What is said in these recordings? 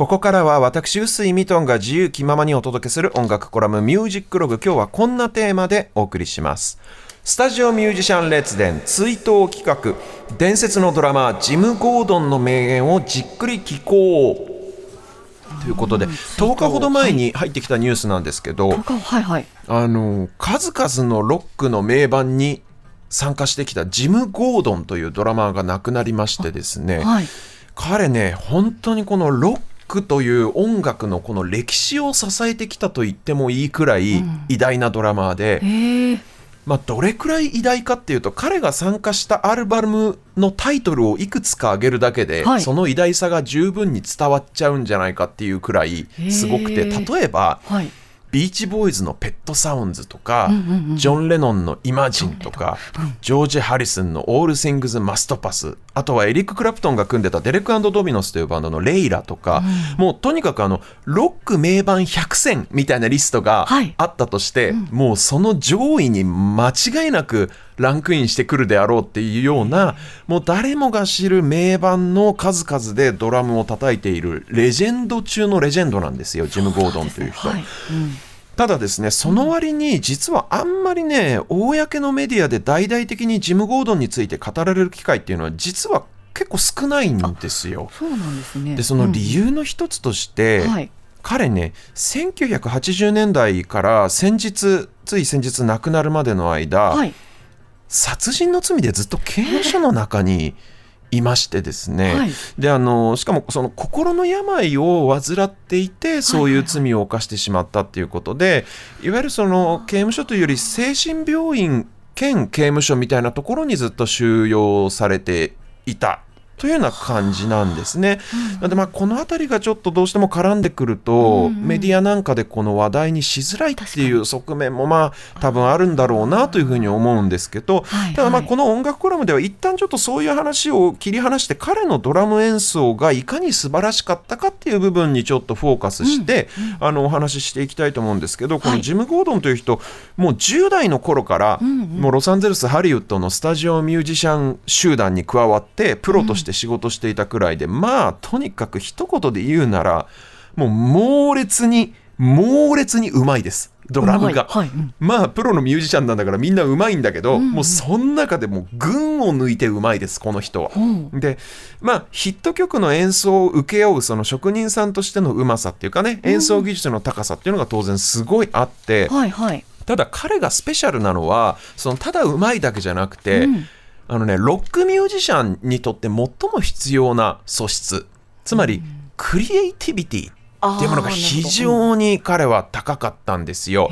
ここからは私、臼井ミトンが自由気ままにお届けする音楽コラムミュージックログ。今日はこんなテーマでお送りします。スタジオミュージシャン列伝追悼企画。伝説のドラマージム・ゴードンの名言をじっくり聞こう。ということで、10日ほど前に入ってきたニュースなんですけど、はいはい、あの数々のロックの名盤に参加してきたジム・ゴードンというドラマーが亡くなりましてですね、はい、彼ね本当にこのロックという音楽のこの歴史を支えてきたと言ってもいいくらい偉大なドラマーで、うんまあ、どれくらい偉大かっていうと彼が参加したアルバムのタイトルをいくつか挙げるだけで、はい、その偉大さが十分に伝わっちゃうんじゃないかっていうくらいすごくて例えば、はい、ビーチボーイズの「ペットサウンズ」とか、ジョン・レノンの「イマジン」とか、ジョージ・ハリスンの「オール・シングズ・マスト・パス」あとはエリック・クラプトンが組んでたデレックドミノスというバンドの「レイラ」とか、うん、もうとにかくあのロック名盤100選みたいなリストがあったとして、はいうん、もうその上位に間違いなくランクインしてくるであろうっていうようなもう誰もが知る名盤の数々でドラムを叩いているレジェンド中のレジェンドなんですよジム・ゴードンという人。はいうんただですね、その割に実はあんまりね、公のメディアで大々的にジム・ゴードンについて語られる機会っていうのは実は結構少ないんですよ。そうなんですね。で、その理由の一つとして、うんはい、彼ね、1980年代から先日、つい先日亡くなるまでの間、はい、殺人の罪でずっと刑務所の中に、いましてですね、はい、であのしかもその心の病を患っていてそういう罪を犯してしまったっていうことで、いわゆるその刑務所というより精神病院兼刑務所みたいなところにずっと収容されていたというような感じなんですね。なのでまあこの辺りがちょっとどうしても絡んでくると、メディアなんかでこの話題にしづらいっていう側面もまあ多分あるんだろうなというふうに思うんですけど、ただまあこの音楽コラムでは一旦ちょっとそういう話を切り離して彼のドラム演奏がいかに素晴らしかったかっていう部分にちょっとフォーカスして、あのお話ししていきたいと思うんですけどこのジム・ゴードンという人もう10代の頃からもうロサンゼルスハリウッドのスタジオミュージシャン集団に加わってプロとして仕事していたくらいで、まあとにかく一言で言うならもう猛烈に猛烈にうまいです。ドラムが、はい。うん、まあプロのミュージシャンなんだからみんなうまいんだけど、うん。うん、もうその中でも群を抜いてうまいですこの人は。うん、でまあヒット曲の演奏を請け負うその職人さんとしてのうまさっていうかね演奏技術の高さっていうのが当然すごいあって、うんはいはい、ただ彼がスペシャルなのはそのただうまいだけじゃなくて、うんあのね、ロックミュージシャンにとって最も必要な素質。つまり、クリエイティビティ。っていうものが非常に彼は高かったんですよ。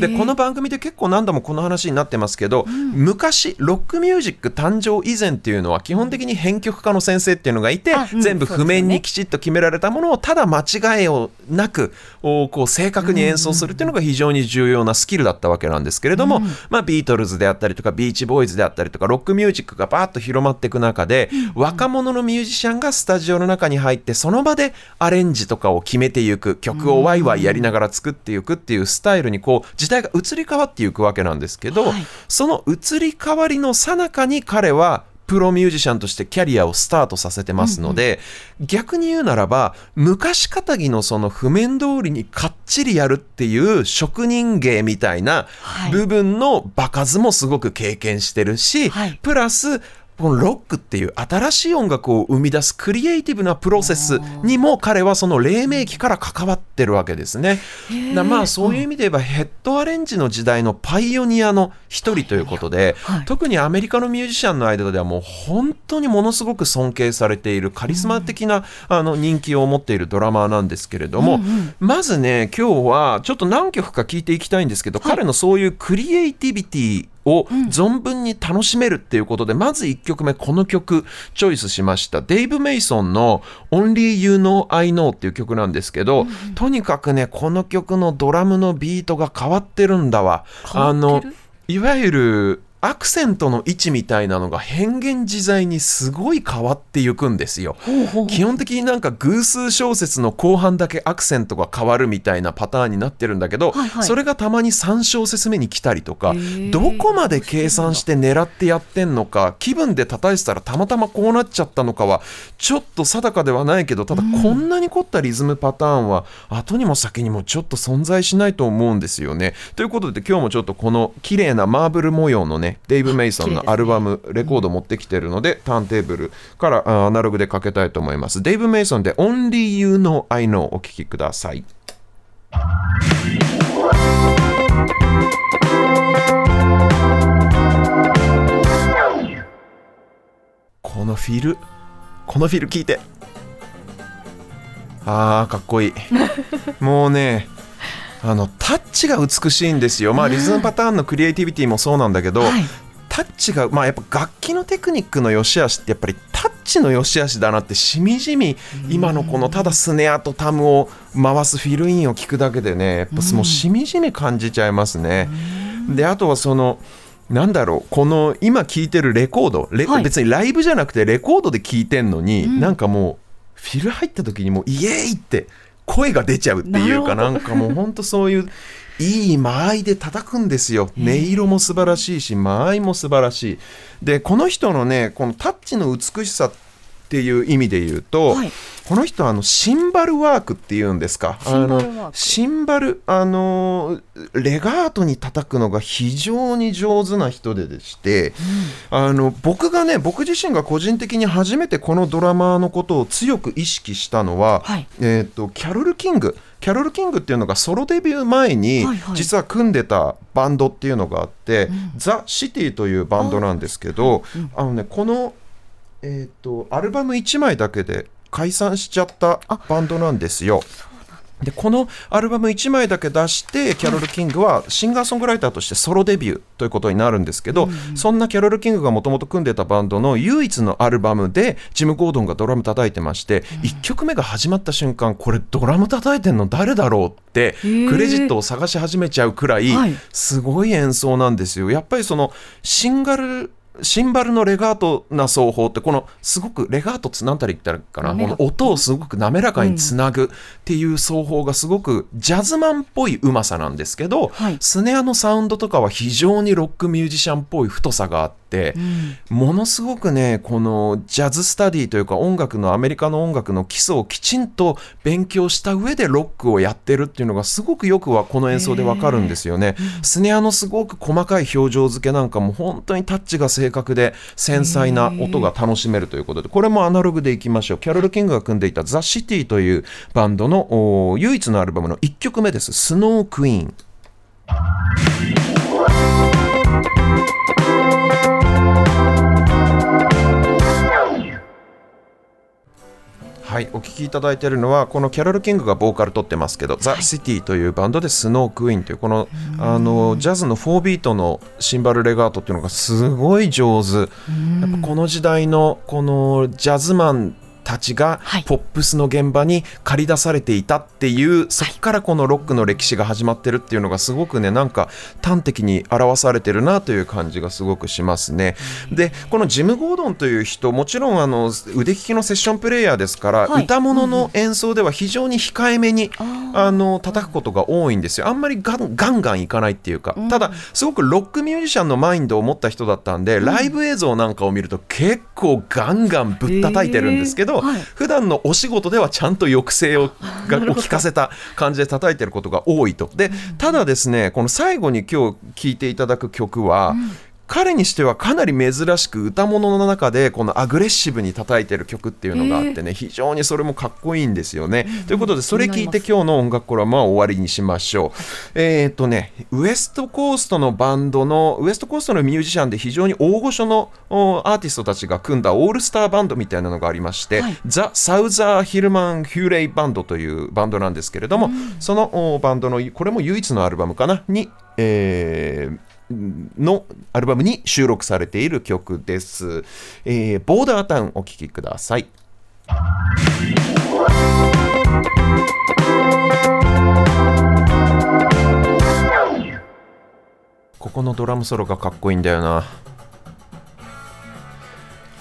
でこの番組で結構何度もこの話になってますけど、うん、昔ロックミュージック誕生以前っていうのは基本的に編曲家の先生っていうのがいて、うん、全部譜面にきちっと決められたものをただ間違いをなくこう正確に演奏するっていうのが非常に重要なスキルだったわけなんですけれども、うん、まあ、ビートルズであったりとかビーチボーイズであったりとかロックミュージックがバーッと広まっていく中で、若者のミュージシャンがスタジオの中に入ってその場でアレンジとかを決めていく曲をワイワイやりながら作っていくっていうスタイルにこう時代が移り変わっていくわけなんですけど、はい、その移り変わりの最中に彼はプロミュージシャンとしてキャリアをスタートさせてますので、うんうん、逆に言うならば昔かたぎのその譜面通りにかっちりやるっていう職人芸みたいな部分の場数もすごく経験してるし、はい、プラスこのロックっていう新しい音楽を生み出すクリエイティブなプロセスにも彼はその黎明期から関わってるわけですね。だまあそういう意味で言えばヘッドアレンジの時代のパイオニアの一人ということで、はい、特にアメリカのミュージシャンの間ではもう本当にものすごく尊敬されているカリスマ的なあの人気を持っているドラマーなんですけれども、まずね今日はちょっと何曲か聞いていきたいんですけど、はい、彼のそういうクリエイティビティを存分に楽しめるっていうことで、うん、まず1曲目この曲チョイスしました。デイブ・メイソンの「Only You Know I Know」っていう曲なんですけど、うん、とにかくねこの曲のドラムのビートが変わってるんだわ。あのいわゆるアクセントの位置みたいなのが変幻自在にすごい変わっていくんですよ。基本的になんか偶数小説の後半だけアクセントが変わるみたいなパターンになってるんだけど、はいはい、それがたまに3小節目に来たりとかどこまで計算して狙ってやってんのか気分で叩いてたらたまたまこうなっちゃったのかはちょっと定かではないけどただこんなに凝ったリズムパターンは後にも先にもちょっと存在しないと思うんですよね。ということで今日もちょっとこの綺麗なマーブル模様のねデイブ・メイソンのアルバム、レコード持ってきてるので、ターンテーブルからアナログでかけたいと思います。デイブ・メイソンで Only You Know I Know お聴きください。このフィル、このフィル聞いて。あー、かっこいい。もうね、あのタッチが美しいんですよ、まあ、リズムパターンのクリエイティビティもそうなんだけど、はい、タッチが、まあ、やっぱ楽器のテクニックの良し悪しってやっぱりタッチの良し悪しだなってしみじみ今のこのただスネアとタムを回すフィルインを聞くだけでねやっぱもうしみじみ感じちゃいますね。であとはそのなんだろうこの今聴いてるレコードレ、はい、別にライブじゃなくてレコードで聴いてんのに、うん、なんかもうフィル入った時にもうイエーイって声が出ちゃうっていうかなんかもうほんとそういういい間合いで叩くんですよ。音色も素晴らしいし間合いも素晴らしい。でこの人のねこのタッチの美しさってっていう意味で言うと、はい、この人はあのシンバルワークっていうんですか？あのシンバルあのレガートに叩くのが非常に上手な人ででして、うん、あの僕がね僕自身が個人的に初めてこのドラマーのことを強く意識したのは、はい、えーと、キャロル・キング。キャロル・キングっていうのがソロデビュー前に実は組んでたバンドっていうのがあって、ザ・シティというバンドなんですけど、あのねこのえっ、ー、とアルバム1枚だけで解散しちゃったバンドなんですよ。でこのアルバム1枚だけ出してキャロル・キングはシンガーソングライターとしてソロデビューということになるんですけど、うん、そんなキャロル・キングがもともと組んでたバンドの唯一のアルバムでジム・ゴードンがドラム叩いてまして、うん、1曲目が始まった瞬間これドラム叩いてんの誰だろうってクレジットを探し始めちゃうくらい。すごい演奏なんですよ。やっぱりそのシンガルシンバルのレガートな奏法ってこのすごくレガートって何たら言ったらかな？この音をすごく滑らかにつなぐっていう奏法がすごくジャズマンっぽいうまさなんですけど、はい、スネアのサウンドとかは非常にロックミュージシャンっぽい太さがあって、うん、ものすごくねこのジャズスタディというか音楽のアメリカの音楽の基礎をきちんと勉強した上でロックをやってるっていうのがすごくよくはこの演奏でわかるんですよね。スネアのすごく細かい表情付けなんかも本当にタッチが正確で繊細な音が楽しめるということでこれもアナログでいきましょう。キャロル・キングが組んでいたザ・シティというバンドの唯一のアルバムの1曲目です。スノークイーン。はい、お聴きいただいているのはこのキャロル・キングがボーカル取ってますけど、ザ・シティというバンドでスノークイーンというこのあのジャズの4ビートのシンバルレガートっていうのがすごい上手。やっぱこの時代のこのジャズマンたちがポップスの現場に駆り出されていたっていう、はい、そこからこのロックの歴史が始まってるっていうのがすごくねなんか端的に表されてるなという感じがすごくしますね。でこのジム・ゴードンという人もちろんあの腕利きのセッションプレーヤーですから、はい、歌物の演奏では非常に控えめに、うん、あの叩くことが多いんですよ。あんまりガンガンガンいかないっていうか、うん、ただすごくロックミュージシャンのマインドを持った人だったんで、ライブ映像なんかを見ると結構ガンガンぶったたいてるんですけど、はい、普段のお仕事ではちゃんと抑制をがを聞かせた感じで叩いてることが多いと。でただですねこの最後に今日聴いていただく曲は、うん彼にしてはかなり珍しく歌物の中でこのアグレッシブに叩いてる曲っていうのがあってね、非常にそれもかっこいいんですよね。ということでそれ聞いて今日の音楽コラムは終わりにしましょう。えっ、とねウエストコーストのバンドのウエストコーストのミュージシャンで非常に大御所のアーティストたちが組んだオールスターバンドみたいなのがありまして、はい、ザ・サウザー・ヒルマン・ヒューレイバンドというバンドなんですけれども、そのバンドのこれも唯一のアルバムかな？に、えー、のアルバムに収録されている曲です。えー、ボーダータウンお聴きください。ここのドラムソロがかっこいいんだよな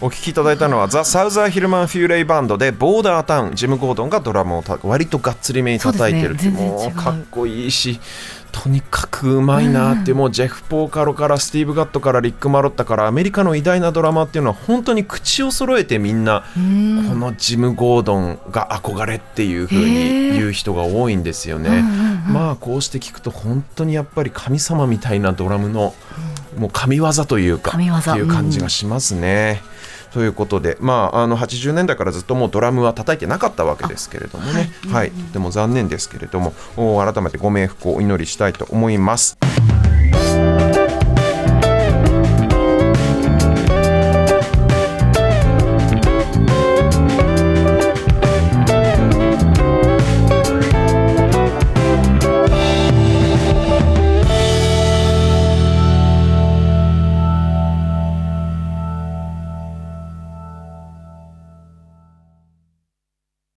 お聴きいただいたのはザ・サウザー・ヒルマン・フューレイバンドでボーダータウンジム・ゴードンがドラムを割とがっつりめに叩いてるって、ね、もうかっこいいしとにかくうまいなって、うん、もうジェフ・ポーカロからスティーブ・ガットからリック・マロッタからアメリカの偉大なドラマっていうのは本当に口を揃えてみんな、このジム・ゴードンが憧れっていうふうに言う人が多いんですよね。まあこうして聞くと本当にやっぱり神様みたいなドラムの、もう神業というかっていう感じがしますね。うん。ということで、まあ、あの80年代からずっともうドラムは叩いてなかったわけですけれどもね、はい、はい、とても残念ですけれども改めてご冥福をお祈りしたいと思います。